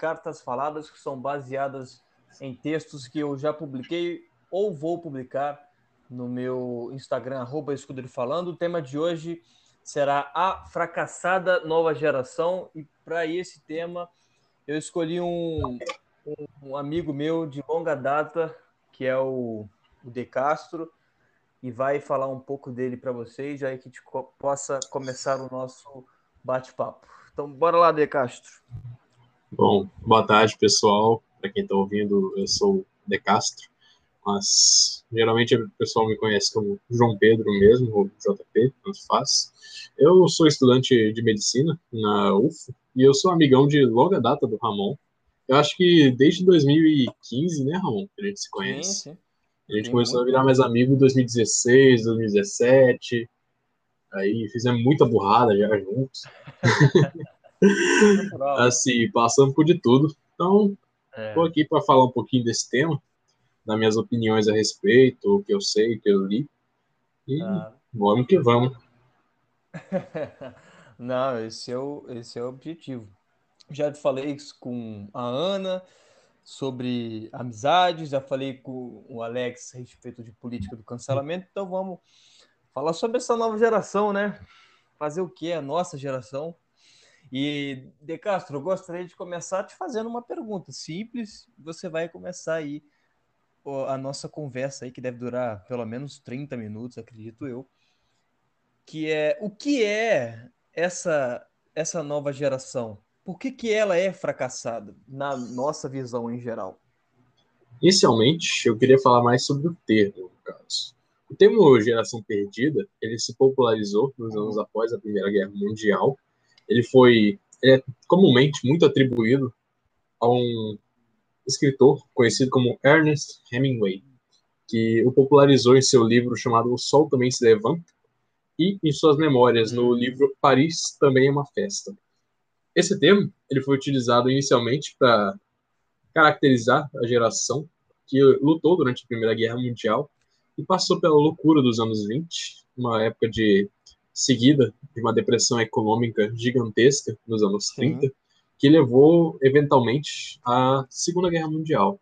cartas faladas que são baseadas em textos que eu já publiquei ou vou publicar no meu Instagram, arroba Falando. O tema de hoje será a fracassada nova geração. E para esse tema, eu escolhi um, um, amigo meu de longa data, que é o, o De Castro, e vai falar um pouco dele para vocês, aí que a gente possa começar o nosso bate-papo. Então, bora lá, De Castro. Bom, boa tarde, pessoal. Para quem está ouvindo, eu sou De Castro, mas geralmente o pessoal me conhece como João Pedro mesmo, ou JP, tanto faz. Eu sou estudante de medicina na UF e eu sou amigão de longa data do Ramon. Eu acho que desde 2015, né, Ramon, que a gente se conhece. Sim, sim. A gente começou a virar mais amigo em 2016, 2017. Aí fizemos muita burrada já juntos. assim, passando por de tudo. Então, é. tô aqui para falar um pouquinho desse tema, das minhas opiniões a respeito, o que eu sei, o que eu li. E ah. vamos que vamos. Não, esse é o, esse é o objetivo. Já falei isso com a Ana sobre amizades, já falei com o Alex a respeito de política do cancelamento, então vamos falar sobre essa nova geração, né? Fazer o que? A nossa geração. E, De Castro, eu gostaria de começar te fazendo uma pergunta simples. Você vai começar aí a nossa conversa aí, que deve durar pelo menos 30 minutos, acredito eu. Que é o que é essa, essa nova geração? Por que, que ela é fracassada, na nossa visão em geral? Inicialmente, eu queria falar mais sobre o termo, caso. O termo geração perdida, ele se popularizou nos anos após a Primeira Guerra Mundial. Ele foi ele é comumente muito atribuído a um escritor conhecido como Ernest Hemingway, que o popularizou em seu livro chamado O Sol Também Se Levanta e em suas memórias no livro Paris Também é uma Festa. Esse termo ele foi utilizado inicialmente para caracterizar a geração que lutou durante a Primeira Guerra Mundial e passou pela loucura dos anos 20, uma época de seguida de uma depressão econômica gigantesca nos anos Sim. 30, que levou eventualmente à Segunda Guerra Mundial,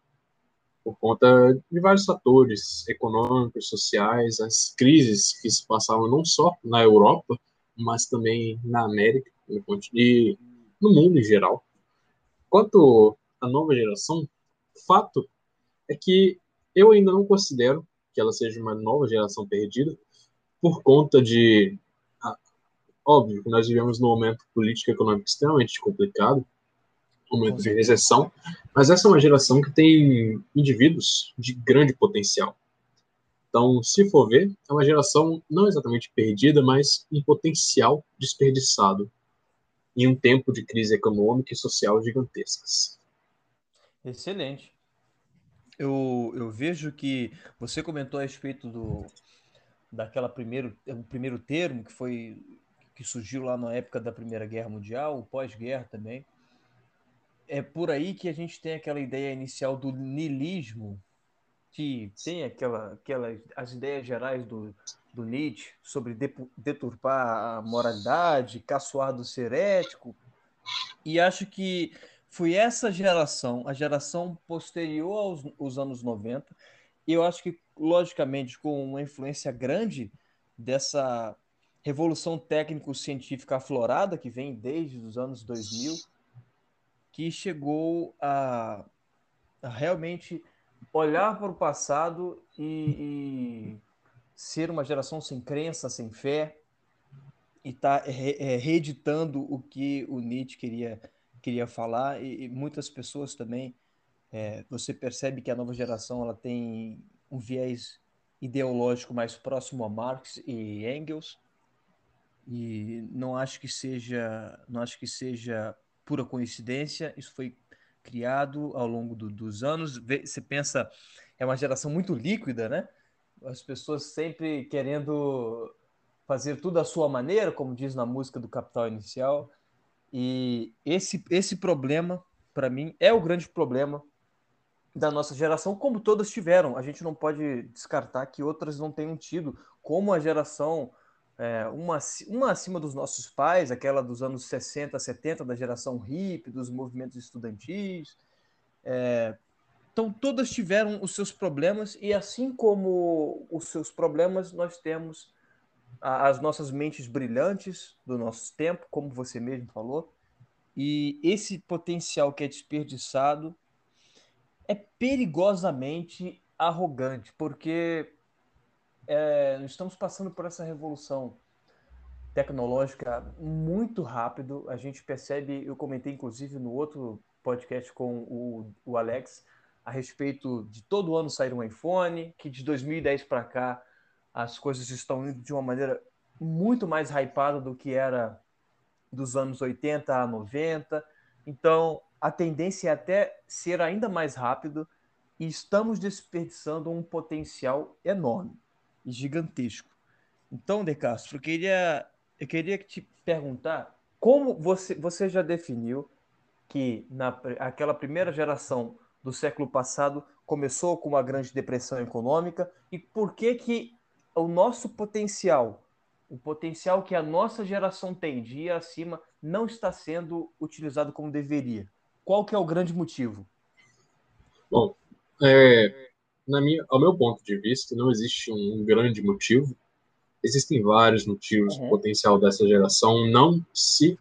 por conta de vários fatores econômicos, sociais, as crises que se passavam não só na Europa, mas também na América e no mundo em geral. Quanto à nova geração, o fato é que eu ainda não considero que ela seja uma nova geração perdida, por conta de. Óbvio que nós vivemos num momento político e econômico extremamente complicado, um momento de recessão, mas essa é uma geração que tem indivíduos de grande potencial. Então, se for ver, é uma geração não exatamente perdida, mas um potencial desperdiçado em um tempo de crise econômica e social gigantescas. Excelente eu, eu vejo que você comentou a respeito do daquela primeiro o primeiro termo que foi que surgiu lá na época da Primeira Guerra Mundial, o pós-guerra também. É por aí que a gente tem aquela ideia inicial do niilismo, que tem aquela, aquela as ideias gerais do, do Nietzsche sobre deturpar a moralidade, caçoar do ser ético. E acho que foi essa geração, a geração posterior aos, aos anos 90, e eu acho que, logicamente, com uma influência grande dessa revolução técnico-científica aflorada, que vem desde os anos 2000, que chegou a, a realmente olhar para o passado e, e, ser uma geração sem crença, sem fé, e tá é, reeditando o que o Nietzsche queria queria falar. E, e muitas pessoas também é, você percebe que a nova geração ela tem um viés ideológico mais próximo a Marx e Engels e não acho que seja não acho que seja pura coincidência isso foi criado ao longo do, dos anos. Você pensa é uma geração muito líquida né? As pessoas sempre querendo fazer tudo à sua maneira como diz na música do Capital Inicial. E esse, esse problema, para mim, é o grande problema da nossa geração, como todas tiveram. A gente não pode descartar que outras não tenham tido, como a geração é, uma, uma acima dos nossos pais, aquela dos anos 60, 70, da geração hippie, dos movimentos estudantis. É, então, todas tiveram os seus problemas, e assim como os seus problemas, nós temos as nossas mentes brilhantes do nosso tempo, como você mesmo falou, e esse potencial que é desperdiçado é perigosamente arrogante, porque é, estamos passando por essa revolução tecnológica muito rápido. A gente percebe, eu comentei inclusive no outro podcast com o, o Alex, a respeito de todo ano sair um iPhone, que de 2010 para cá as coisas estão indo de uma maneira muito mais hypada do que era dos anos 80 a 90. Então, a tendência é até ser ainda mais rápido e estamos desperdiçando um potencial enorme gigantesco. Então, De Castro, eu queria, eu queria te perguntar como você, você já definiu que na, aquela primeira geração do século passado começou com uma grande depressão econômica e por que que o nosso potencial, o potencial que a nossa geração tem de ir acima, não está sendo utilizado como deveria? Qual que é o grande motivo? Bom, é, na minha, ao meu ponto de vista, não existe um grande motivo. Existem vários motivos uhum. potencial dessa geração não se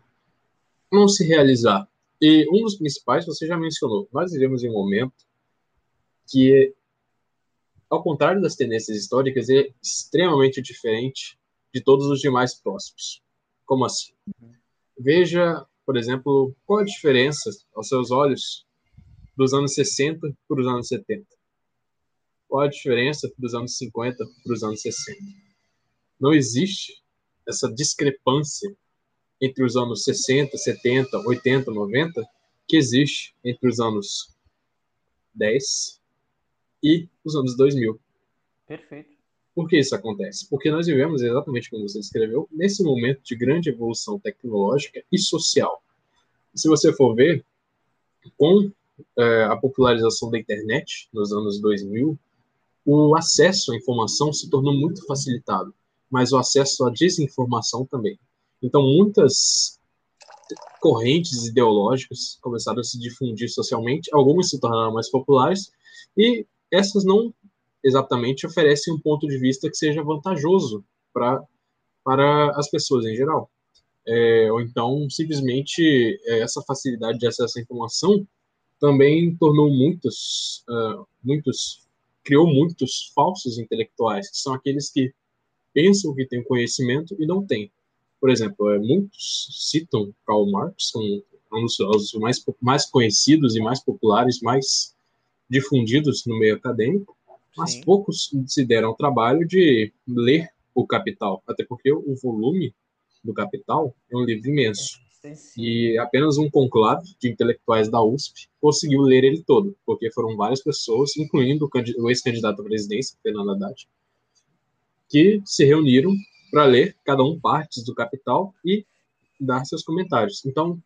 não se realizar. E um dos principais, você já mencionou, nós vivemos em um momento que, ao contrário das tendências históricas, é extremamente diferente de todos os demais próximos. Como assim? Uhum. Veja, por exemplo, qual a diferença, aos seus olhos, dos anos 60 para os anos 70. Qual a diferença dos anos 50 para os anos 60? Não existe essa discrepância entre os anos 60, 70, 80, 90 que existe entre os anos 10 e os anos 2000. Perfeito. Por que isso acontece? Porque nós vivemos, exatamente como você descreveu, nesse momento de grande evolução tecnológica e social. Se você for ver, com é, a popularização da internet nos anos 2000, o acesso à informação se tornou muito facilitado, mas o acesso à desinformação também. Então, muitas correntes ideológicas começaram a se difundir socialmente, algumas se tornaram mais populares, e essas não exatamente oferecem um ponto de vista que seja vantajoso para para as pessoas em geral. É, ou então, simplesmente, é, essa facilidade de acesso à informação também tornou muitos, uh, muitos, criou muitos falsos intelectuais, que são aqueles que pensam que têm conhecimento e não têm. Por exemplo, é, muitos citam Karl Marx como um dos mais, mais conhecidos e mais populares, mais difundidos no meio acadêmico, mas Sim. poucos se deram o trabalho de ler o Capital, até porque o volume do Capital é um livro imenso. E apenas um conclave de intelectuais da USP conseguiu ler ele todo, porque foram várias pessoas, incluindo o ex-candidato à presidência, Fernando Haddad, que se reuniram para ler cada um partes do Capital e dar seus comentários. Então,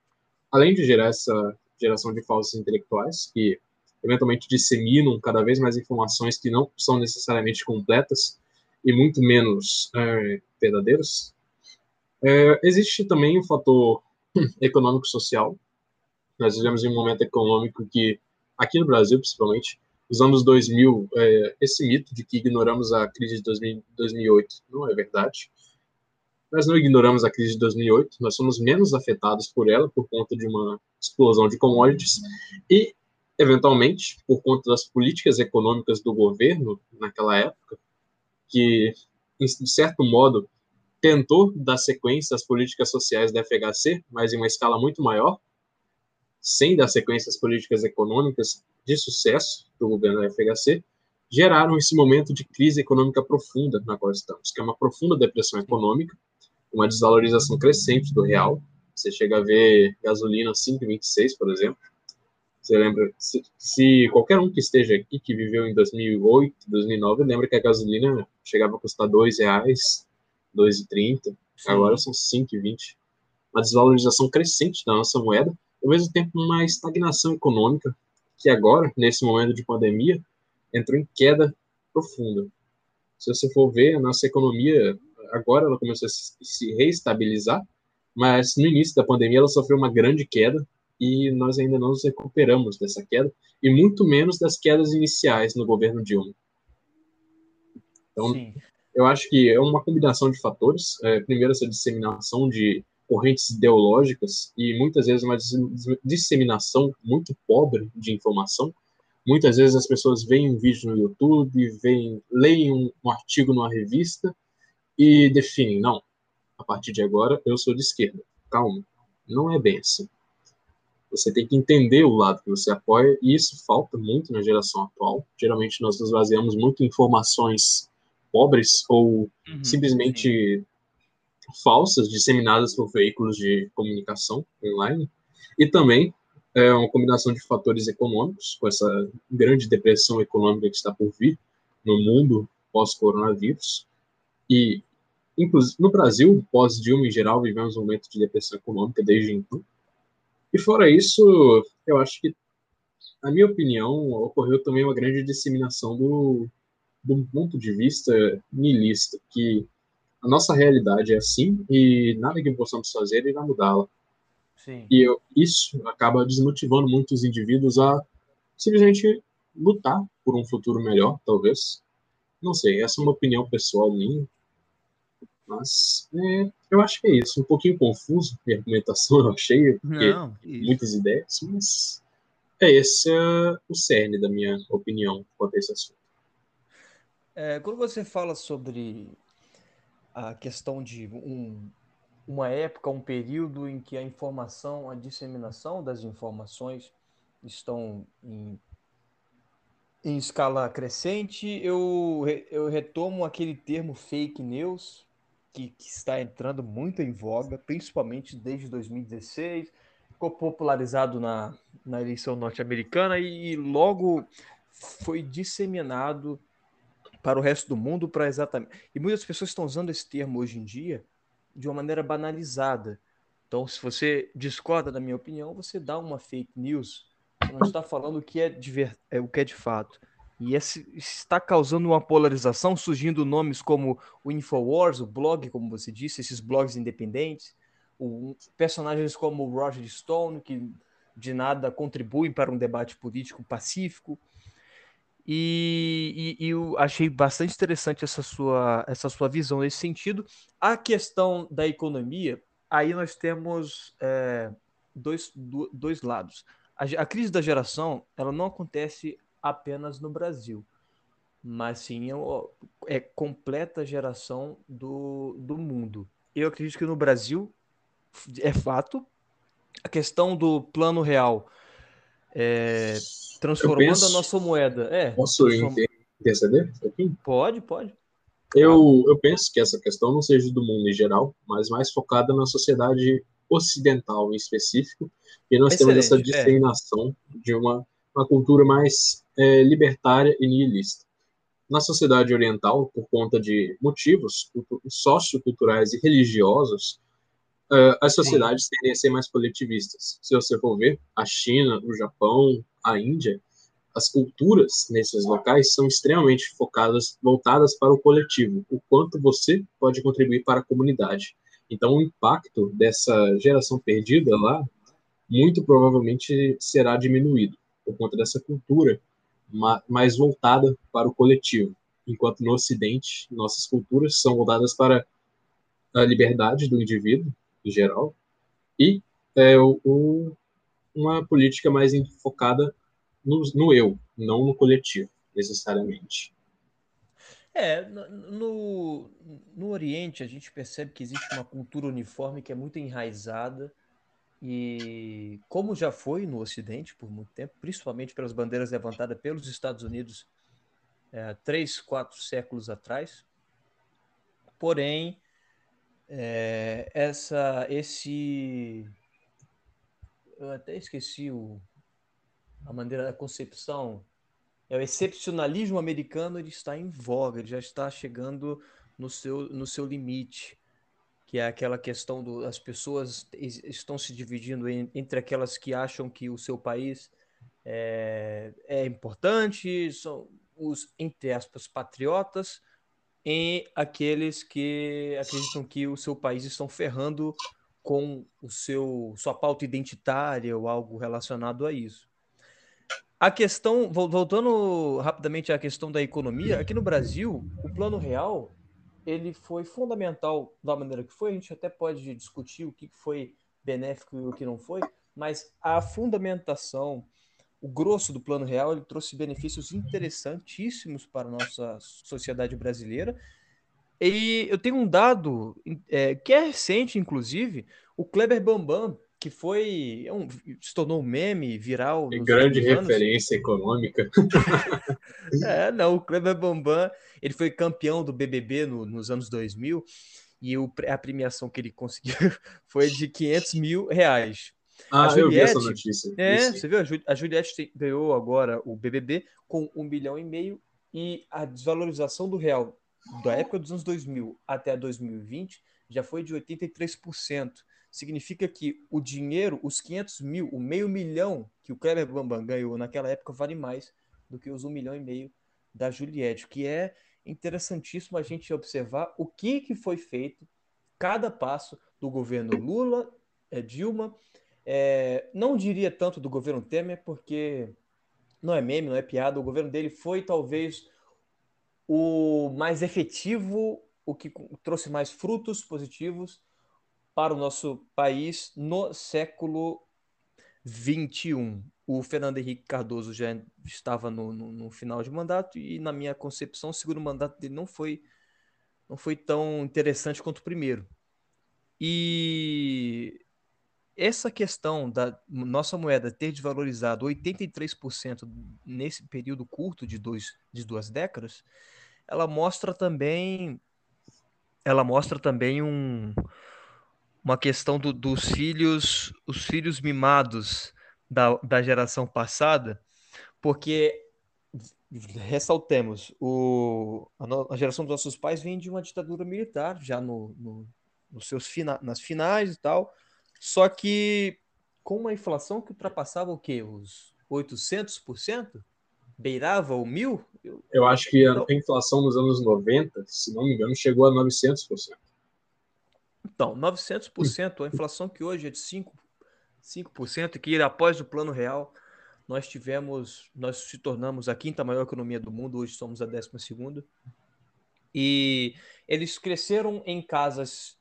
além de gerar essa geração de falsos intelectuais que eventualmente disseminam cada vez mais informações que não são necessariamente completas e muito menos é, verdadeiras, é, existe também o fator econômico-social. Nós vivemos em um momento econômico que, aqui no Brasil principalmente, os anos 2000, é, esse mito de que ignoramos a crise de 2000, 2008 não é verdade. Nós não ignoramos a crise de 2008, nós somos menos afetados por ela por conta de uma explosão de commodities e, eventualmente, por conta das políticas econômicas do governo naquela época, que, de certo modo, tentou dar sequência às políticas sociais da FHC, mas em uma escala muito maior, sem dar sequência às políticas econômicas de sucesso do governo da FHC, geraram esse momento de crise econômica profunda na qual estamos, que é uma profunda depressão econômica, uma desvalorização crescente do real. Você chega a ver gasolina 5,26, por exemplo. Você lembra, se, se, qualquer um que esteja aqui, que viveu em 2008, 2009, lembra que a gasolina chegava a custar R$ reais 2,30, agora são 5,20. Uma desvalorização crescente da nossa moeda, ao mesmo tempo uma estagnação econômica, que agora, nesse momento de pandemia, entrou em queda profunda. Se você for ver, a nossa economia, agora ela começou a se reestabilizar, mas no início da pandemia ela sofreu uma grande queda e nós ainda não nos recuperamos dessa queda, e muito menos das quedas iniciais no governo Dilma. Então, Sim. Eu acho que é uma combinação de fatores. É, primeiro, essa disseminação de correntes ideológicas e muitas vezes uma disseminação muito pobre de informação. Muitas vezes as pessoas veem um vídeo no YouTube, veem, leem um, um artigo numa revista e definem, não, a partir de agora eu sou de esquerda. Calma, não é bem assim. Você tem que entender o lado que você apoia, e isso falta muito na geração atual. Geralmente nós nos baseamos muito em informações pobres ou uhum, simplesmente sim. falsas, disseminadas por veículos de comunicação online. E também é uma combinação de fatores econômicos, com essa grande depressão econômica que está por vir no mundo pós-coronavírus. E, inclusive, no Brasil, pós-Dilma em geral, vivemos um momento de depressão econômica desde então. E fora isso, eu acho que, na minha opinião, ocorreu também uma grande disseminação do, do ponto de vista niilista, que a nossa realidade é assim e nada que possamos fazer irá mudá-la. E eu, isso acaba desmotivando muitos indivíduos a simplesmente lutar por um futuro melhor, talvez. Não sei, essa é uma opinião pessoal minha. Mas é, eu acho que é isso. Um pouquinho confuso a argumentação, eu achei, porque Não, muitas ideias, mas é esse é o cerne da minha opinião quanto a esse assunto. É, quando você fala sobre a questão de um, uma época, um período em que a informação, a disseminação das informações estão em, em escala crescente, eu, eu retomo aquele termo fake news, que, que está entrando muito em voga, principalmente desde 2016, ficou popularizado na, na eleição norte-americana e logo foi disseminado para o resto do mundo, para exatamente. E muitas pessoas estão usando esse termo hoje em dia de uma maneira banalizada. Então, se você discorda da minha opinião, você dá uma fake news. Você não está falando o que é de, é, o que é de fato. E esse está causando uma polarização, surgindo nomes como o Infowars, o blog, como você disse, esses blogs independentes, o, personagens como o Roger Stone, que de nada contribuem para um debate político pacífico. E, e, e, eu achei bastante interessante essa sua, essa sua visão nesse sentido. A questão da economia, aí nós temos é, dois, dois lados. A, a, crise da geração, ela não acontece apenas no Brasil, mas sim é, é completa geração do, do mundo. Eu acredito que no Brasil, é fato, a questão do plano real é, transformando penso, a nossa moeda. É, posso transform... interceder um? Pode, pode. Eu, eu penso que essa questão não seja do mundo em geral, mas mais focada na sociedade ocidental em específico, e nós Excelente, temos essa é. disseminação é. de uma, uma cultura mais é, libertária e nihilista. Na sociedade oriental, por conta de motivos socioculturais e religiosos, uh, as sociedades tendem a ser mais coletivistas. Se você for ver, a China, o Japão, a Índia, as culturas nesses locais são extremamente focadas, voltadas para o coletivo, o quanto você pode contribuir para a comunidade. Então, o impacto dessa geração perdida lá, muito provavelmente será diminuído por conta dessa cultura mais voltada para o coletivo, enquanto no Ocidente nossas culturas são voltadas para a liberdade do indivíduo geral, e é, uma política mais focada no, no, eu, não no coletivo, necessariamente. É, no, no Oriente a gente percebe que existe uma cultura uniforme que é muito enraizada e como já foi no Ocidente por muito tempo, principalmente pelas bandeiras levantadas pelos Estados Unidos é, três, quatro séculos atrás. Porém, é, essa, esse, eu até esqueci o, a maneira da concepção, é o excepcionalismo americano, ele está em voga, ele já está chegando no seu, no seu limite, que é aquela questão do as pessoas estão se dividindo em, entre aquelas que acham que o seu país é, é importante, são os, entre aspas, patriotas, em aqueles que acreditam que o seu país estão ferrando com o seu sua pauta identitária ou algo relacionado a isso. A questão, voltando rapidamente à questão da economia, aqui no Brasil, o Plano Real ele foi fundamental da maneira que foi. A gente até pode discutir o que foi benéfico e o que não foi, mas a fundamentação, o grosso do Plano Real, ele trouxe benefícios interessantíssimos para a nossa sociedade brasileira. E eu tenho um dado é, que é recente, inclusive, o Kleber Bambam, que foi é um, se tornou um meme viral. E grande referência econômica. é, não, o Kleber Bambam, ele foi campeão do BBB no, nos anos 2000 e o, a premiação que ele conseguiu foi de 500 mil reais. Ah, a Juliette, eu vi essa notícia. É, você viu? A Juliette ganhou agora o BBB com um bilhão e meio e a desvalorização do real da época dos anos 2000 até 2020 já foi de 83% significa que o dinheiro, os 500 mil, o meio milhão que o Kleber Bambam ganhou naquela época vale mais do que os um milhão e meio da Juliette, que é interessantíssimo a gente observar o que, que foi feito, cada passo do governo Lula, é, Dilma, é, não diria tanto do governo Temer, porque não é meme, não é piada, o governo dele foi talvez o mais efetivo, o que trouxe mais frutos positivos, para o nosso país no século XXI. O Fernando Henrique Cardoso já estava no, no, no, final de mandato e, na minha concepção, o segundo mandato dele não foi, não foi tão interessante quanto o primeiro. E essa questão da nossa moeda ter desvalorizado 83% nesse período curto de, dois, de duas décadas, ela mostra também ela mostra também um, uma questão do, dos filhos, os filhos mimados da, da geração passada, porque ressaltemos, o, a, a, geração dos nossos pais vem de uma ditadura militar, já no, no, nos seus fina, nas finais e tal, só que com uma inflação que ultrapassava o quê? Os 800%? Beirava o mil? Eu, eu acho que a, a inflação nos anos 90, se não me engano, chegou a 900%. Então, 900%, a inflação que hoje é de 5%, 5% e que após o plano real nós tivemos, nós se tornamos a quinta maior economia do mundo, hoje somos a décima segunda. E eles cresceram em casas,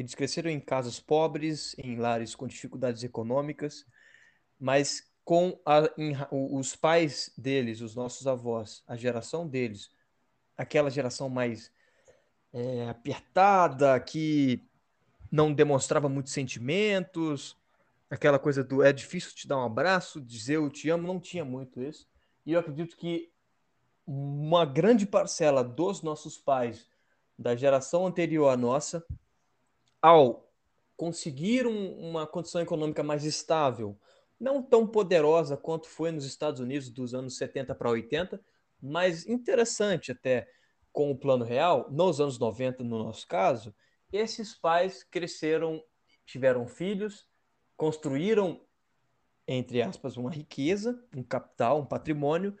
eles cresceram em casas pobres, em lares com dificuldades econômicas, mas com a, em, os pais deles, os nossos avós, a geração deles, aquela geração mais é, apertada, que não demonstrava muitos sentimentos, aquela coisa do é difícil te dar um abraço, dizer eu te amo, não tinha muito isso. E eu acredito que uma grande parcela dos nossos pais da geração anterior à nossa, ao conseguir um, uma condição econômica mais estável, não tão poderosa quanto foi nos Estados Unidos dos anos 70 para 80, mas interessante até com o plano real, nos anos 90 no nosso caso, esses pais cresceram, tiveram filhos, construíram, entre aspas, uma riqueza, um capital, um patrimônio,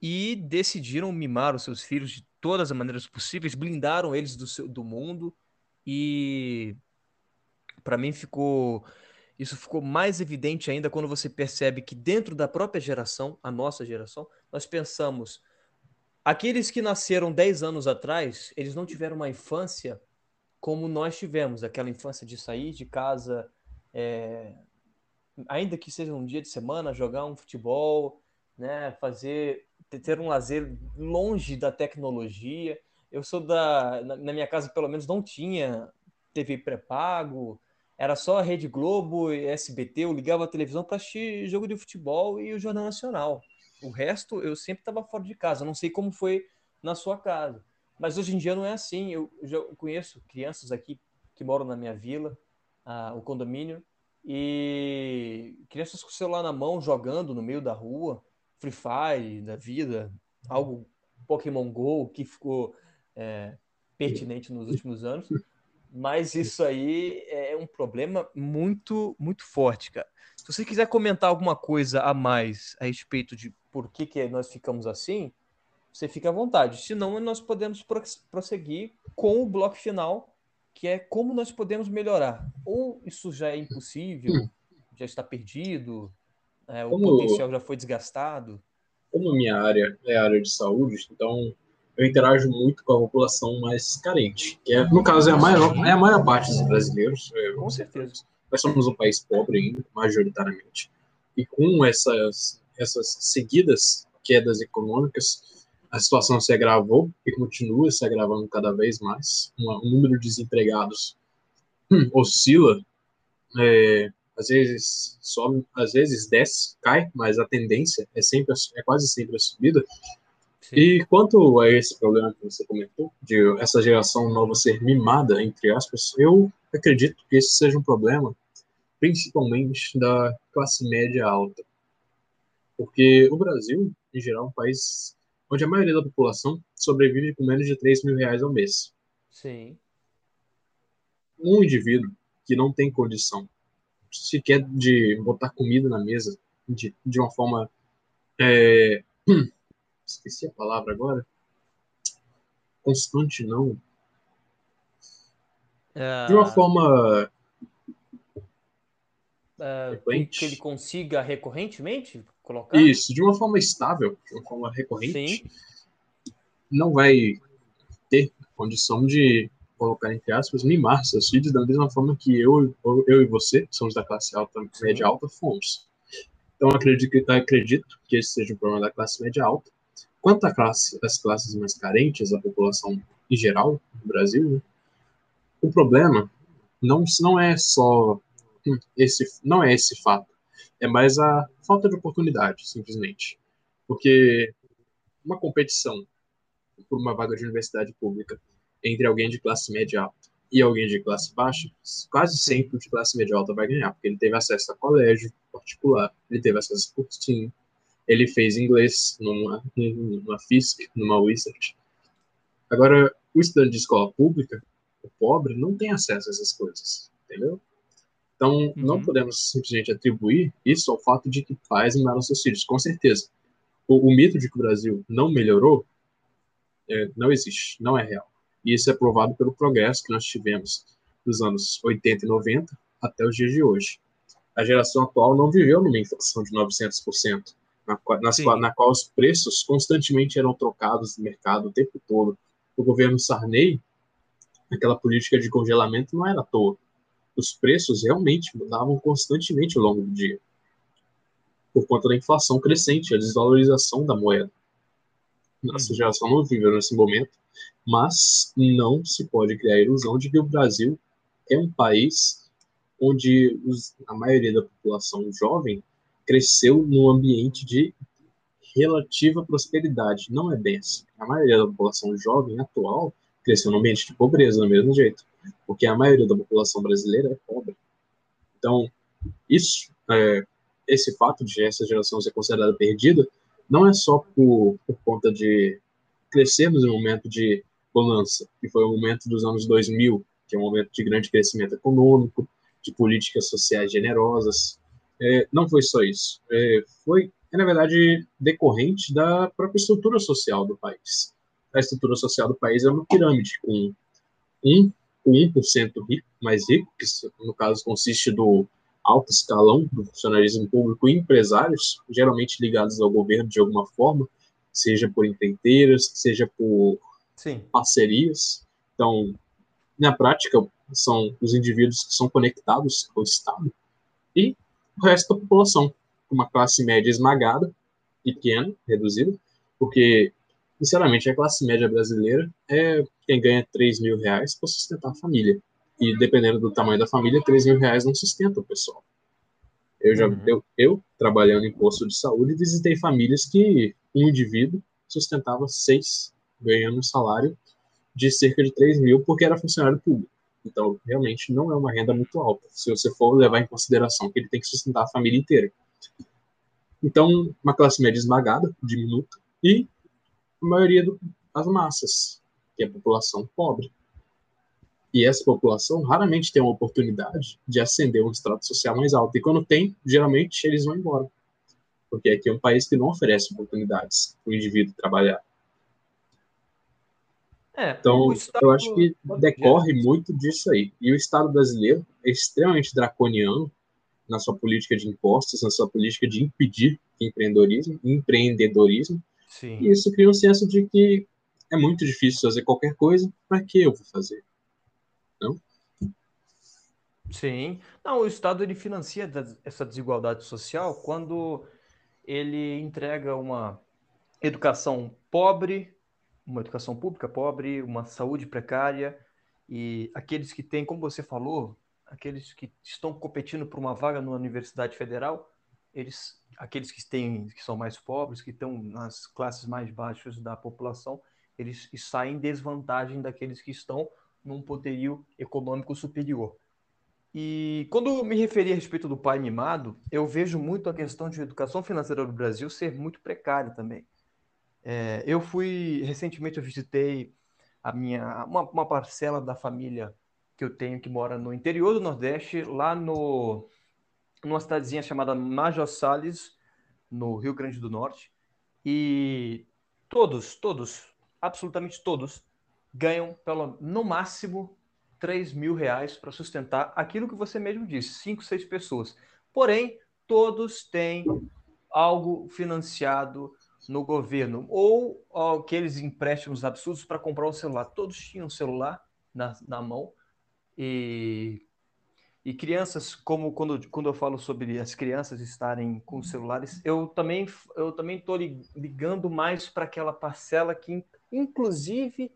e decidiram mimar os seus filhos de todas as maneiras possíveis, blindaram eles do, seu, do mundo, e para mim ficou. Isso ficou mais evidente ainda quando você percebe que dentro da própria geração, a nossa geração, nós pensamos aqueles que nasceram 10 anos atrás, eles não tiveram uma infância como nós tivemos, aquela infância de sair de casa, é, ainda que seja um dia de semana, jogar um futebol, né, fazer, ter um lazer longe da tecnologia. Eu sou da, na, minha casa pelo menos não tinha TV pré-pago, era só Rede Globo e SBT, eu ligava a televisão para assistir jogo de futebol e o Jornal Nacional. O resto eu sempre estava fora de casa, não sei como foi na sua casa. Mas hoje em dia não é assim. Eu já conheço crianças aqui que moram na minha vila, ah, o condomínio, e crianças com o celular na mão jogando no meio da rua, Free Fire da vida, algo Pokémon Go que ficou é, pertinente nos últimos anos. Mas isso aí é um problema muito, muito forte, cara. Se você quiser comentar alguma coisa a mais a respeito de por que, que nós ficamos assim, você fica à vontade. Senão, nós podemos prosseguir com o bloco final, que é como nós podemos melhorar. Ou isso já é impossível, já está perdido, é, o como, potencial já foi desgastado. Como minha área é a área de saúde, então eu interajo muito com a população mais carente, que é, no caso é a maior, é a maior parte dos brasileiros. É, com certeza. Nós somos um país pobre ainda, majoritariamente. E com essas, essas seguidas quedas econômicas, a situação se agravou e continua se agravando cada vez mais. o número de desempregados hum, oscila, é, às vezes sobe, às vezes desce, cai, mas a tendência é sempre é quase sempre a subida. Sim. E quanto a esse problema que você comentou, de essa geração nova ser mimada, entre aspas, eu acredito que esse seja um problema principalmente da classe média alta. Porque o Brasil, em geral, é um país onde a maioria da população sobrevive com menos de 3 mil reais ao mês. Sim. Um indivíduo que não tem condição sequer de botar comida na mesa de, de uma forma. É... Esqueci a palavra agora. Constante, não. De uma forma. Uh, que ele consiga recorrentemente colocar? Isso, de uma forma estável, de uma forma recorrente. Sim. Não vai ter condição de colocar entre aspas, mimar seus filhos da mesma forma que eu, eu e você, que somos da classe alta, média alta, fomos. Então, acredito, acredito que esse seja um problema da classe média alta. Quanto à classe, às classes mais carentes, a população em geral no Brasil, né, o problema não, não é só esse, não é esse fato, é mais a falta de oportunidade, simplesmente. Porque uma competição por uma vaga de universidade pública entre alguém de classe média alta e alguém de classe baixa, quase sempre o de classe média alta vai ganhar, porque ele teve acesso a colégio particular, ele teve acesso a cursinho, ele fez inglês numa, numa FISC, numa Wizard. Agora, o estudante de escola pública, o pobre, não tem acesso a essas coisas, entendeu? Então, uhum. não podemos simplesmente atribuir isso ao fato de que pais não seus filhos. Com certeza. O, o, mito de que o Brasil não melhorou é, não existe, não é real. E isso é provado pelo progresso que nós tivemos dos anos 80 e 90 até os dias de hoje. A geração atual não viveu numa inflação de 900%, na, nas, na qual os preços constantemente eram trocados no mercado o tempo todo. O governo Sarney, aquela política de congelamento não era à toa. Os preços realmente mudavam constantemente ao longo do dia, por conta da inflação crescente, a desvalorização da moeda. Nossa hum. geração não viveu nesse momento, mas não se pode criar a ilusão de que o Brasil é um país onde os, a maioria da população jovem cresceu num ambiente de relativa prosperidade. Não é bem assim. A maioria da população jovem atual cresceu num ambiente de pobreza, do mesmo jeito, porque a maioria da população brasileira é pobre. Então, isso, é, esse fato de essa geração ser considerada perdida, não é só por, por conta de crescermos em um momento de bonança, que foi o momento dos anos 2000, que é um momento de grande crescimento econômico, de políticas sociais generosas. É, não foi só isso. É, foi, na verdade, decorrente da própria estrutura social do país. A estrutura social do país é uma pirâmide com um, com 1% rico, mais rico, que no caso consiste do alto escalão do funcionalismo público e empresários, geralmente ligados ao governo de alguma forma, seja por empreiteiras, seja por Sim. parcerias. Então, na prática, são os indivíduos que são conectados ao Estado e o resto da população, uma classe média esmagada, pequena, reduzida, porque, sinceramente, a classe média brasileira é quem ganha 3 mil reais para sustentar a família. E dependendo do tamanho da família, 3 mil reais não sustenta o pessoal. Eu, já, uhum. eu, eu, trabalhando em posto de saúde, visitei famílias que um indivíduo sustentava seis ganhando um salário de cerca de 3 mil porque era funcionário público. Então, realmente, não é uma renda muito alta, se você for levar em consideração que ele tem que sustentar a família inteira. Então, uma classe média esmagada, diminuta, e a maioria das massas, que é a população pobre. E essa população raramente tem uma oportunidade de ascender um estrato social mais alto. E quando tem, geralmente eles vão embora. Porque aqui é um país que não oferece oportunidades para o indivíduo trabalhar. É, então, Estado... eu acho que decorre muito disso aí. E o Estado brasileiro é extremamente draconiano na sua política de impostos, na sua política de impedir empreendedorismo, empreendedorismo. Sim. E isso cria um senso de que é muito difícil fazer qualquer coisa, para que eu vou fazer? Não? Sim. Não, o Estado ele financia essa desigualdade social quando ele entrega uma educação pobre, uma educação pública pobre, uma saúde precária e aqueles que têm, como você falou, aqueles que estão competindo por uma vaga na Universidade Federal, eles, aqueles que têm, que são mais pobres, que estão nas classes mais baixas da população, eles saem em desvantagem daqueles que estão num poderio econômico superior. E quando me referi a respeito do pai mimado, eu vejo muito a questão de educação financeira no Brasil ser muito precária também. É, eu fui, recentemente eu visitei a minha, uma, uma, parcela da família que eu tenho que mora no interior do Nordeste, lá no, numa cidadezinha chamada Major Salles, no Rio Grande do Norte. E todos, todos, absolutamente todos, ganham pelo, no máximo 3 mil reais para sustentar aquilo que você mesmo disse, 5, 6 pessoas. Porém, todos têm algo financiado no governo ou, aqueles empréstimos absurdos para comprar um celular. Todos tinham um celular na, na mão e, e crianças, como quando, quando eu falo sobre as crianças estarem com celulares, eu também eu também estou ligando mais para aquela parcela que, inclusive,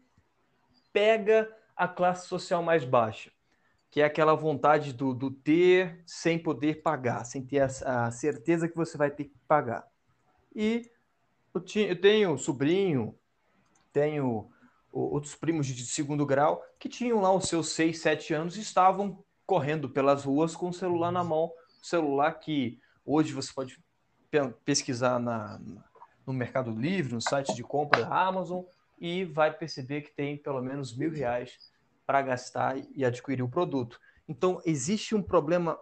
pega a classe social mais baixa, que é aquela vontade do, do ter sem poder pagar, sem ter a, a certeza que você vai ter que pagar. E eu, eu tenho sobrinho, tenho outros primos de segundo grau que tinham lá os seus 6, 7 anos e estavam correndo pelas ruas com o celular na mão, celular que hoje você pode pesquisar na, no Mercado Livre, no site de compra da Amazon, e vai perceber que tem pelo menos mil reais para gastar e adquirir o produto. Então, existe um problema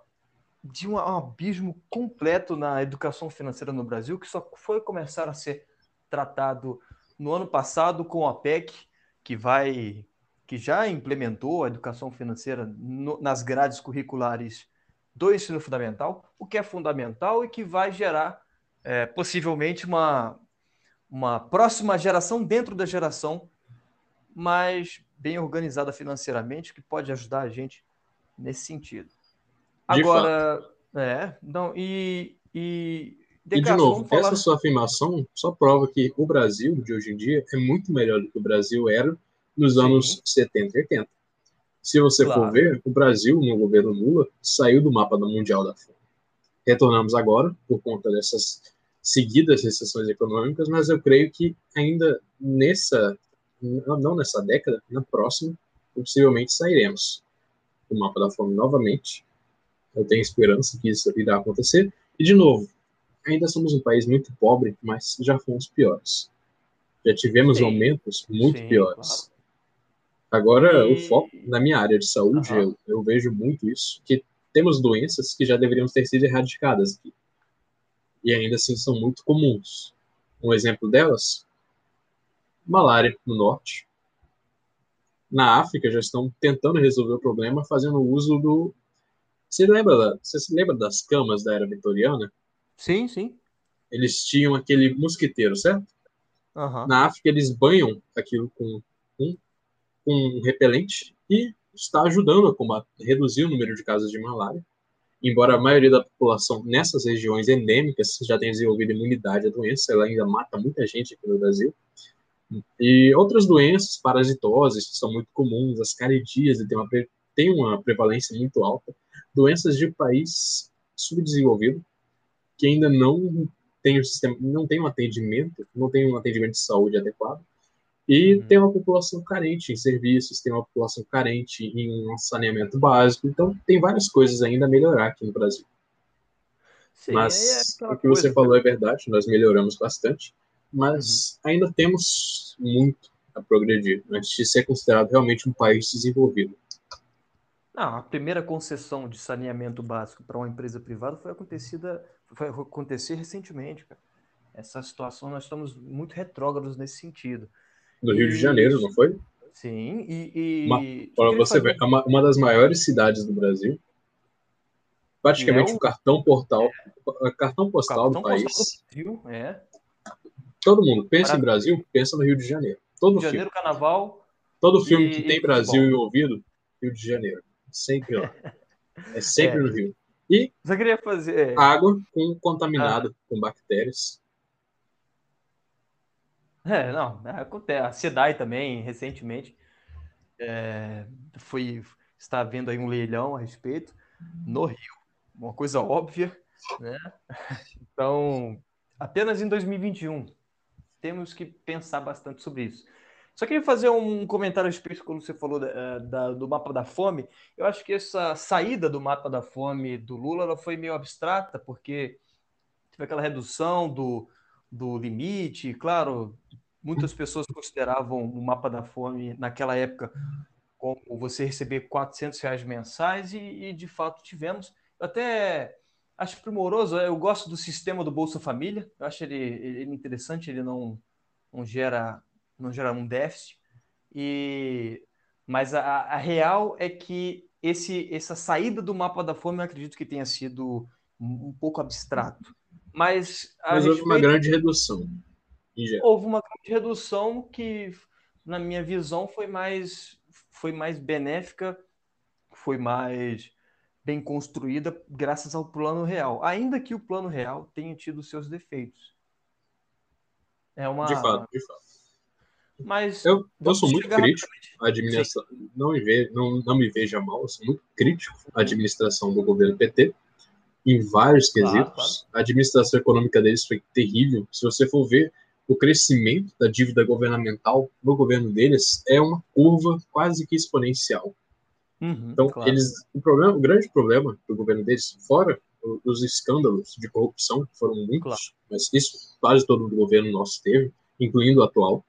de um abismo completo na educação financeira no Brasil, que só foi começar a ser tratado no ano passado com a PEC, que vai que já implementou a educação financeira no, nas grades curriculares do ensino fundamental, o que é fundamental e que vai gerar é, possivelmente uma, uma próxima geração dentro da geração mais bem organizada financeiramente, que pode ajudar a gente nesse sentido. Agora, é, não, e, e e, de novo, falar... essa sua afirmação só prova que o Brasil de hoje em dia é muito melhor do que o Brasil era nos Sim. anos 70 e 80. Se você claro. for ver, o Brasil, no governo Lula, saiu do mapa da Mundial da Fome. Retornamos agora, por conta dessas seguidas recessões econômicas, mas eu creio que ainda nessa, não nessa década, na próxima, possivelmente sairemos do mapa da fome novamente. Eu tenho esperança que isso irá acontecer. E, de novo, ainda somos um país muito pobre, mas já fomos piores. Já tivemos sim. aumentos muito sim, piores. Claro. Agora, e... o foco na minha área de saúde, uhum. eu, eu vejo muito isso, que temos doenças que já deveriam ter sido erradicadas aqui e ainda assim são muito comuns. Um exemplo delas, malária no norte. Na África já estão tentando resolver o problema fazendo uso do. Você lembra, você se lembra das camas da era vitoriana? Sim, sim. Eles tinham aquele mosquiteiro, certo? Uhum. Na África eles banham aquilo com um, com um repelente e está ajudando a combater, reduzir o número de casos de malária embora a maioria da população nessas regiões endêmicas já tenha desenvolvido imunidade à doença, ela ainda mata muita gente aqui no Brasil. E outras doenças parasitosas que são muito comuns, as caridias têm uma, têm uma prevalência muito alta, doenças de país subdesenvolvido que ainda não tem um sistema, não tem um atendimento, não tem um atendimento de saúde adequado e uhum. tem uma população carente em serviços, tem uma população carente em saneamento básico. Então, tem várias coisas ainda a melhorar aqui no Brasil. Sim, mas é o que você falou é verdade, nós melhoramos bastante, mas uhum. ainda temos muito a progredir antes de ser considerado realmente um país desenvolvido. Não, a primeira concessão de saneamento básico para uma empresa privada foi acontecida, foi acontecer recentemente, cara. Essa situação nós estamos muito retrógrados nesse sentido. No Rio de Janeiro, não foi? Sim, e. e... Uma, você ver, uma, uma das maiores cidades do Brasil. Praticamente é o... o cartão portal, é. cartão postal cartão do país. Do Brasil, é. Todo mundo pensa em Brasil, pensa no Rio de Janeiro. Todo Rio de Janeiro, Carnaval. Todo filme e... que tem Brasil envolvido, Rio de Janeiro. Sempre lá. É sempre é. no Rio. E Só queria fazer. água com, contaminada ah. com bactérias. É, não, é, acontece. A SEDAI também, recentemente, é, foi, está havendo aí um leilão a respeito no Rio. Uma coisa óbvia, né? Então, apenas em 2021 temos que pensar bastante sobre isso. Só queria fazer um comentário a respeito quando você falou da, eh, da, do mapa da fome. Eu acho que essa saída do mapa da fome do Lula ela foi meio abstrata, porque teve aquela redução do, do limite. Claro, muitas pessoas consideravam o mapa da fome naquela época como você receber 400 reais mensais e, e de fato tivemos. Eu até acho primoroso, eu gosto do sistema do Bolsa Família, eu acho ele, ele interessante, ele não, não gera não gerar um déficit. E mas a, a, real é que esse essa saída do mapa da fome eu acredito que tenha sido um, pouco abstrato. Mas, mas houve uma grande redução. Houve uma grande redução que, na minha visão, foi mais foi mais benéfica, foi mais bem construída graças ao plano real. Ainda que o plano real tenha tido seus defeitos. É uma... De fato, de fato. Mas eu, eu sou muito crítico à administração. Não me, veja, não, não me veja mal, eu sou muito crítico à administração do governo PT em vários quesitos. Claro, claro. A administração econômica deles foi terrível. Se você for ver o crescimento da dívida governamental no governo deles é uma curva quase que exponencial. Uhum, então, claro. eles, o, problema, o grande problema do governo deles, fora os escândalos de corrupção, foram muitos, mas isso quase todo o governo nosso teve, incluindo o atual,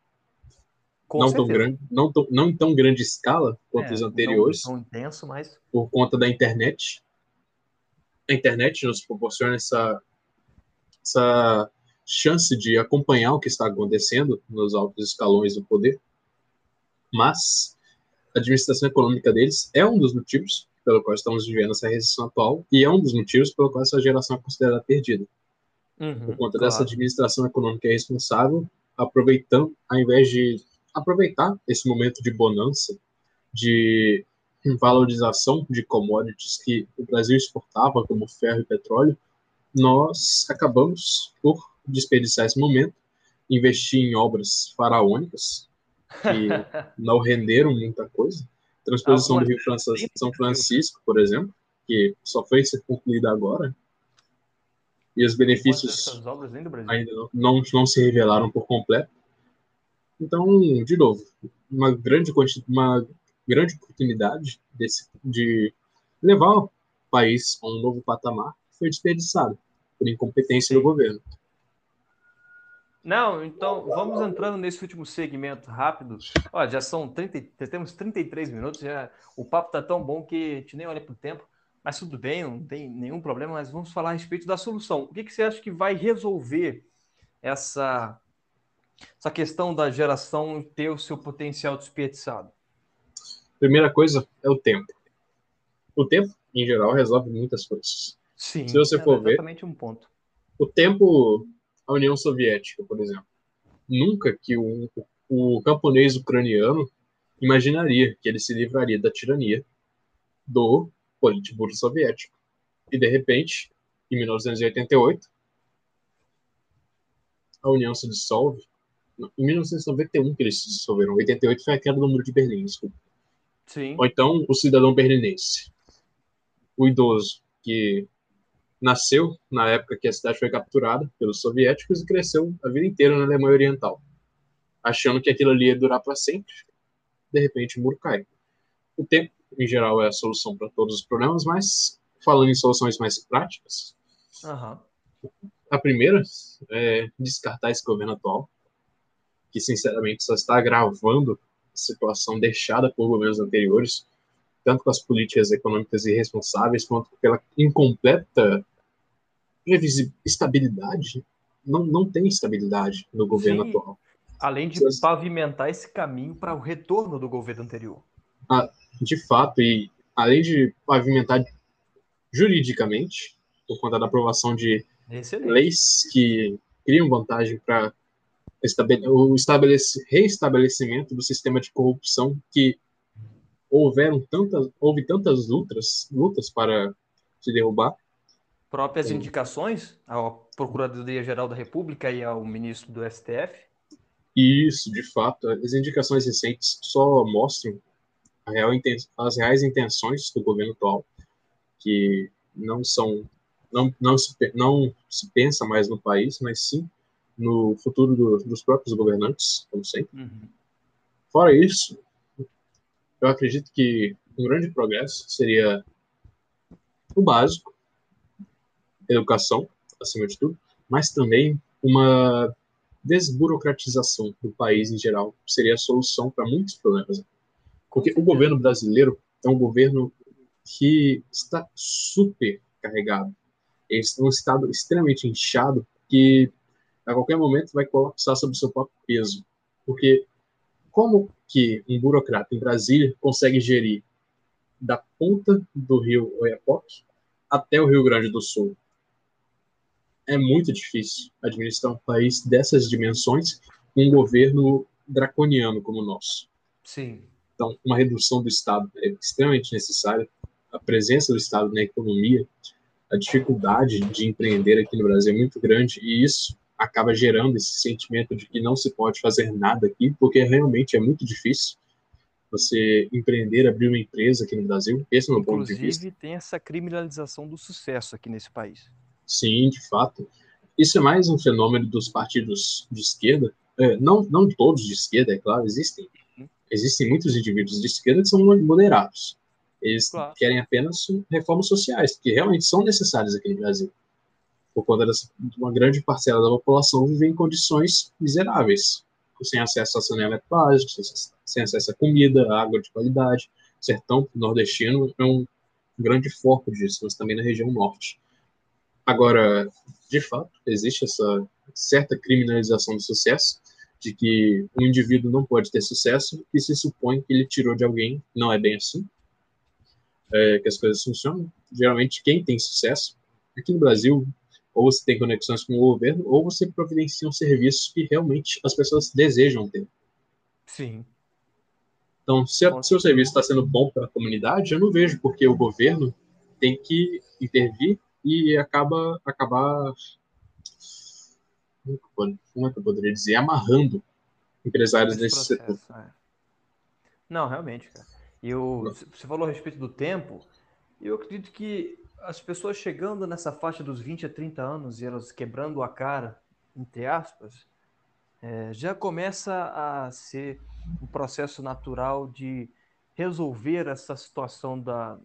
com não certeza. tão grande, não, tão, não em tão grande escala quanto é, os anteriores. Não tão intenso, mas por conta da internet. A internet nos proporciona essa essa chance de acompanhar o que está acontecendo nos altos escalões do poder. Mas a administração econômica deles é um dos motivos pelo qual estamos vivendo essa recessão atual e é um dos motivos pelo qual essa geração é considerada perdida. Uhum, Por conta claro. dessa administração econômica responsável, aproveitando, ao invés de aproveitar esse momento de bonança, de valorização de commodities que o Brasil exportava, como ferro e petróleo, nós acabamos por desperdiçar esse momento, investir em obras faraônicas que não renderam muita coisa. Transposição do Rio São Francisco, por exemplo, que só foi ser concluída agora. E os benefícios ainda não, não, não se revelaram por completo. Então, de novo, uma grande, uma grande oportunidade desse, de levar o país a um novo patamar foi desperdiçada por incompetência do governo. Não, então vamos entrando nesse último segmento rápido. Já são 30, já temos 33 minutos, já o papo tá tão bom que a gente nem olha para o tempo, mas tudo bem, não tem nenhum problema, mas vamos falar a respeito da solução. O que, que você acha que vai resolver essa essa questão da geração ter o seu potencial desperdiçado? Primeira coisa é o tempo. O tempo, em geral, resolve muitas coisas. Sim, Se você é for exatamente ver, um ponto. O tempo, a União Soviética, por exemplo, nunca que o, o camponês ucraniano imaginaria que ele se livraria da tirania do Politburo soviético. E, de repente, em 1988, a União se dissolve em 1991 que eles se dissolveram. 88 foi a queda do Muro de Berlim, desculpa. Sim. Ou então o cidadão berlinense. O idoso que nasceu na época que a cidade foi capturada pelos soviéticos e cresceu a vida inteira na Alemanha Oriental, achando que aquilo ali ia durar para sempre. De repente, o muro cai. O tempo, em geral, é a solução para todos os problemas, mas falando em soluções mais práticas, uhum. a primeira é descartar esse governo atual, que sinceramente só está agravando a situação deixada por governos anteriores, tanto com as políticas econômicas irresponsáveis, quanto pela incompleta estabilidade. Não, não tem estabilidade no governo Sim. atual. Além de pavimentar esse caminho para o retorno do governo anterior. Ah, de fato, e além de pavimentar juridicamente, por conta da aprovação de Excelente. leis que criam vantagem para o reestabelecimento do sistema de corrupção que houveram tantas, houve tantas lutas, lutas para se derrubar. Próprias Sim. indicações à Procuradoria-Geral da República e ao ministro do STF? Isso, de fato. As indicações recentes só mostram real, as reais intenções do governo atual, que não são não, não, se, não se pensa mais no país, mas sim no futuro do, dos próprios governantes, como sempre. Uhum. Fora isso, eu acredito que um grande progresso seria o básico, educação, acima de tudo, mas também uma desburocratização do país em geral seria a solução para muitos problemas. Porque o governo brasileiro é um governo que está super carregado. É um estado extremamente inchado que a qualquer momento vai colapsar sobre o seu próprio peso. Porque como que um burocrata em Brasília consegue gerir da ponta do rio Oiapoque até o Rio Grande do Sul? É muito difícil administrar um país dessas dimensões com um governo draconiano como o nosso. Sim. Então, uma redução do Estado é extremamente necessária. A presença do Estado na economia, a dificuldade de empreender aqui no Brasil é muito grande e isso acaba gerando esse sentimento de que não se pode fazer nada aqui, porque realmente é muito difícil você empreender, abrir uma empresa aqui no Brasil. Esse é o meu ponto de vista. Inclusive, tem essa criminalização do sucesso aqui nesse país. Sim, de fato. Isso é mais um fenômeno dos partidos de esquerda. É, não, não todos de esquerda, é claro, existem existem muitos indivíduos de esquerda que são moderados. Eles claro. querem apenas reformas sociais, que realmente são necessárias aqui no Brasil. Por conta de uma grande parcela da população viver em condições miseráveis, sem acesso a saneamento básico, sem acesso a comida, água de qualidade. O sertão nordestino é um grande foco disso, mas também na região norte. Agora, de fato, existe essa certa criminalização do sucesso, de que um indivíduo não pode ter sucesso e se supõe que ele tirou de alguém. Não é bem assim é, que as coisas funcionam. Geralmente, quem tem sucesso, aqui no Brasil, ou você tem conexões com o governo, ou você providencia um serviço que realmente as pessoas desejam ter. Sim. Então, se o seu serviço está sendo bom para a comunidade, eu não vejo porque o governo tem que intervir e acaba acabar como é que eu poderia dizer, amarrando empresários Esse nesse processo, setor. É. Não, realmente, cara. Eu, você falou a respeito do tempo, eu acredito que as pessoas chegando nessa faixa dos 20 a 30 anos e elas quebrando a cara, entre aspas, é, já começa a ser um processo natural de resolver essa situação da,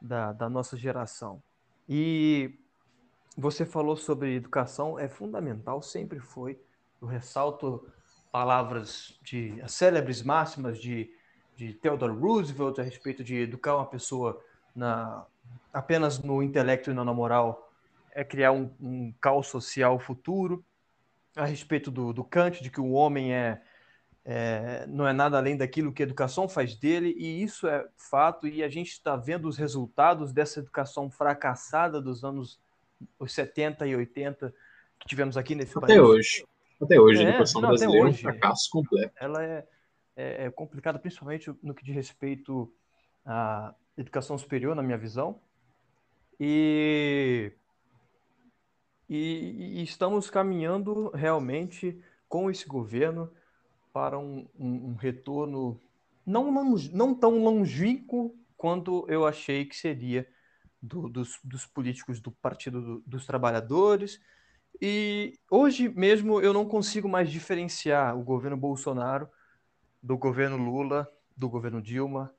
da, da nossa geração. E você falou sobre educação, é fundamental, sempre foi. Eu ressalto palavras de as célebres máximas de, de Theodore Roosevelt a respeito de educar uma pessoa na, apenas no intelecto e não na moral é criar um, um caos social futuro. A respeito do, do Kant, de que o homem é, é, não é nada além daquilo que a educação faz dele, e isso é fato, e a gente está vendo os resultados dessa educação fracassada dos anos os 70 e 80 que tivemos aqui nesse até país. Até hoje. Até hoje, é, a educação não, brasileira é um fracasso completo. Ela é, é, é complicada, principalmente no que diz respeito à educação superior, na minha visão. E, e, e estamos caminhando realmente com esse governo para um, um, um retorno não, não, não tão longínquo quanto eu achei que seria do, dos, dos, políticos do Partido do, dos Trabalhadores. E hoje mesmo eu não consigo mais diferenciar o governo Bolsonaro do governo Lula, do governo Dilma,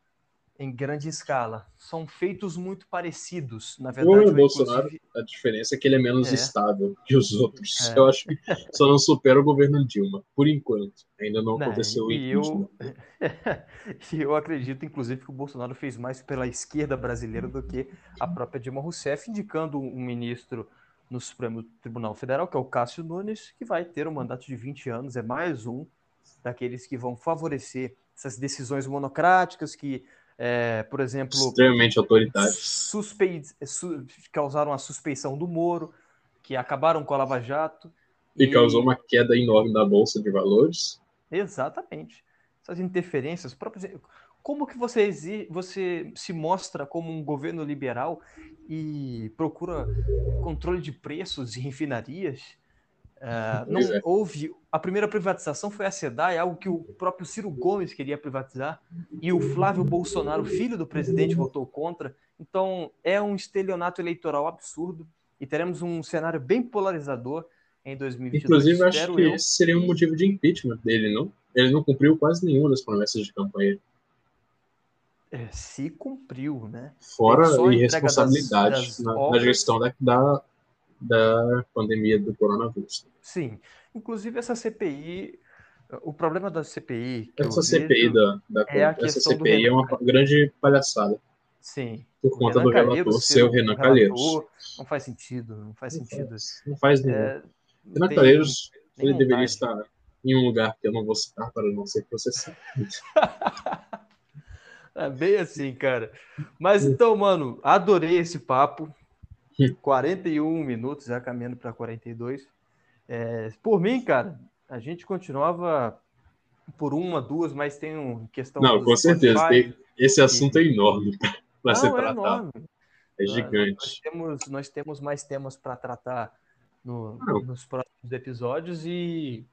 em grande escala. São feitos muito parecidos, na verdade. O Bolsonaro, inclusive... a diferença é que ele é menos é. estável que os outros. É. Eu acho que só não supera o governo Dilma, por enquanto. Ainda não, não aconteceu e eu... e eu acredito, inclusive, que o Bolsonaro fez mais pela esquerda brasileira do que a própria Dilma Rousseff, indicando um ministro no Supremo Tribunal Federal, que é o Cássio Nunes, que vai ter um mandato de 20 anos, é mais um daqueles que vão favorecer essas decisões monocráticas que, é, por exemplo, extremamente autoritárias, suspe... su... causaram a suspeição do Moro, que acabaram com a Lava Jato. E, e causou uma queda enorme da Bolsa de Valores. Exatamente. Essas interferências próprias. Como que você, exige, você se mostra como um governo liberal e procura controle de preços em refinarias? Uh, não é. houve. A primeira privatização foi a SEDAI, algo que o próprio Ciro Gomes queria privatizar, e o Flávio Bolsonaro, filho do presidente, votou contra. Então, é um estelionato eleitoral absurdo e teremos um cenário bem polarizador em 2022. Inclusive, acho que esse seria um motivo de impeachment dele, não? Ele não cumpriu quase nenhuma das promessas de campanha. É, se cumpriu, né? Fora irresponsabilidade das, das na, na, gestão da, da, da pandemia do coronavírus. Sim. Inclusive, essa CPI, o problema da CPI. essa CPI da, da é essa CPI é uma grande palhaçada. Sim. Por conta do relator seu Renan Calheiros. Não faz sentido, não faz sentido. Não faz, nenhum. É, Renan Calheiros, ele deveria estar em um lugar que eu não vou citar para não ser processado. É bem assim, cara. Mas então, mano, adorei esse papo. 41 minutos, já caminhando para 42. É, por mim, cara, a gente continuava por uma, duas, mas tem uma questão. Não, com certeza. Tem, esse assunto é enorme para ser é tratado. Enorme. É gigante. Nós temos, nós temos mais temas para tratar no, nos próximos episódios e.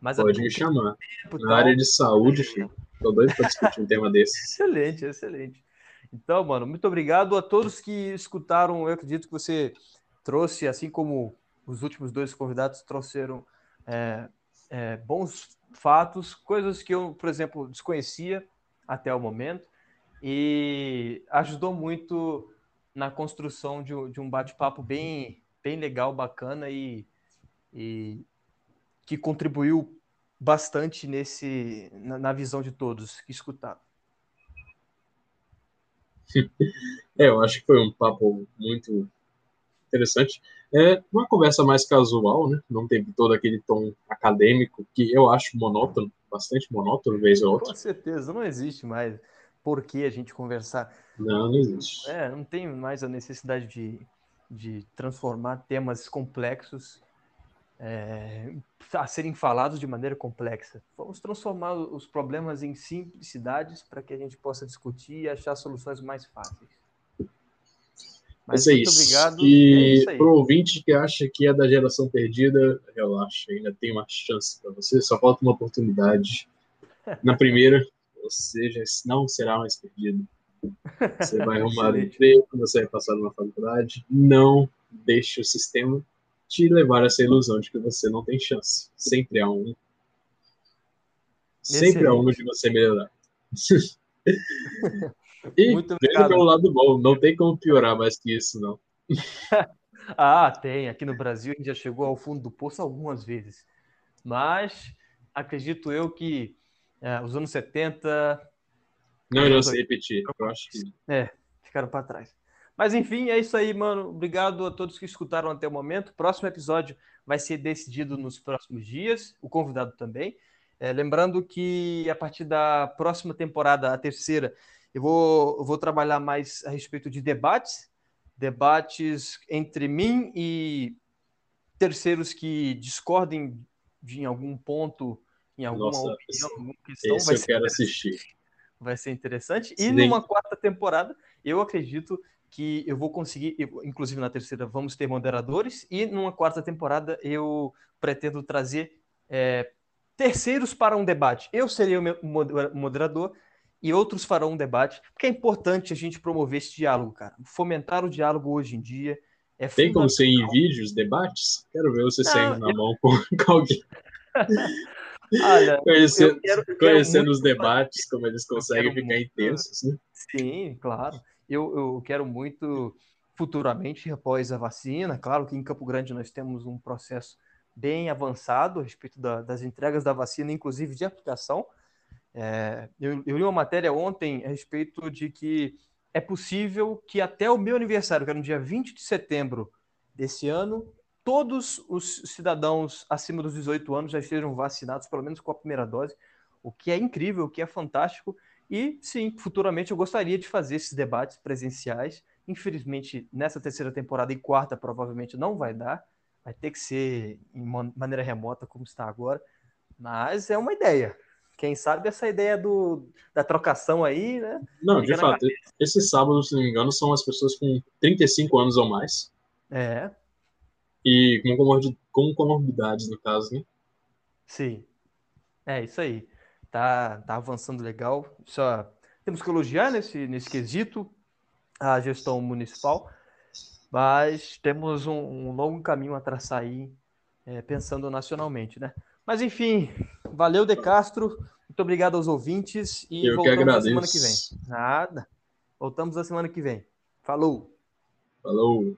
Mas Pode me chamar. Na tal, área de saúde, filho. Tô doido para discutir um tema desse. Excelente, excelente. Então, mano, muito obrigado a todos que escutaram. Eu acredito que você trouxe, assim como os últimos dois convidados trouxeram é, é, bons fatos, coisas que eu, por exemplo, desconhecia até o momento, e ajudou muito na construção de, de um bate-papo bem, bem legal, bacana e, e que contribuiu bastante nesse na, na visão de todos que escutaram. É, eu acho que foi um papo muito interessante. É uma conversa mais casual, né? Não teve todo aquele tom acadêmico que eu acho monótono, bastante monótono, vez ou outra. Com certeza, não existe mais por que a gente conversar. Não, não existe. É, não tem mais a necessidade de, de transformar temas complexos é, a serem falados de maneira complexa. Vamos transformar os problemas em simplicidades para que a gente possa discutir e achar soluções mais fáceis. Mas, é muito isso. obrigado. E é para o ouvinte que acha que é da geração perdida, relaxa, ainda tem uma chance para você, só falta uma oportunidade. Na primeira, você já não será mais perdido. Você vai arrumar um emprego, você vai passar numa faculdade. Não deixe o sistema te levar a essa ilusão de que você não tem chance. Sempre há um. Sempre há um de você melhorar. e Muito veja pelo lado bom, não tem como piorar mais que isso, não. ah, tem. Aqui no Brasil a gente já chegou ao fundo do poço algumas vezes. Mas acredito eu que é, os anos 70. Não irão se repetir, eu acho que. É, ficaram para trás. Mas enfim, é isso aí, mano. Obrigado a todos que escutaram até o momento. próximo episódio vai ser decidido nos próximos dias, o convidado também. É, lembrando que a partir da próxima temporada, a terceira, eu vou, eu vou trabalhar mais a respeito de debates, debates entre mim e terceiros que discordem de em algum ponto, em alguma Nossa, opinião, alguma questão. Esse vai eu ser quero assistir. Vai ser interessante. E Sim. numa quarta temporada, eu acredito que eu vou conseguir, eu, inclusive na terceira vamos ter moderadores, e numa quarta temporada eu pretendo trazer é, terceiros para um debate. Eu serei o meu moderador e outros farão um debate, porque é importante a gente promover esse diálogo, cara. Fomentar o diálogo hoje em dia. É Tem como ser em vídeos, debates? Quero ver você saindo na mão com, com alguém. Olha, conhecendo, eu quero, eu conhecendo os debates, como eles conseguem ficar intensos. Né? Sim, claro eu, eu quero muito futuramente, após a vacina, claro que em Campo Grande nós temos um processo bem avançado a respeito da, das entregas da vacina, inclusive de aplicação. É, eu, eu li uma matéria ontem a respeito de que é possível que até o meu aniversário, que era no dia 20 de setembro desse ano, todos os cidadãos acima dos 18 anos já estejam vacinados, pelo menos com a primeira dose, o que é incrível, o que é fantástico. E sim, futuramente eu gostaria de fazer esses debates presenciais. Infelizmente, nessa terceira temporada e quarta, provavelmente não vai dar. Vai ter que ser em maneira remota, como está agora. Mas é uma ideia. Quem sabe essa ideia do, da trocação aí, né? Não, de fato. Esse sábado, se não me engano, são as pessoas com 35 anos ou mais. É. E com, com comorbidades, no caso, né? Sim. É isso aí. Tá, tá avançando legal. Só temos que elogiar nesse, nesse quesito a gestão municipal, mas temos um, um longo caminho a traçar aí, é, pensando nacionalmente, né? Mas enfim, valeu, De Castro. Muito obrigado aos ouvintes e Eu voltamos na semana que vem. Nada. Voltamos na semana que vem. Falou. Falou.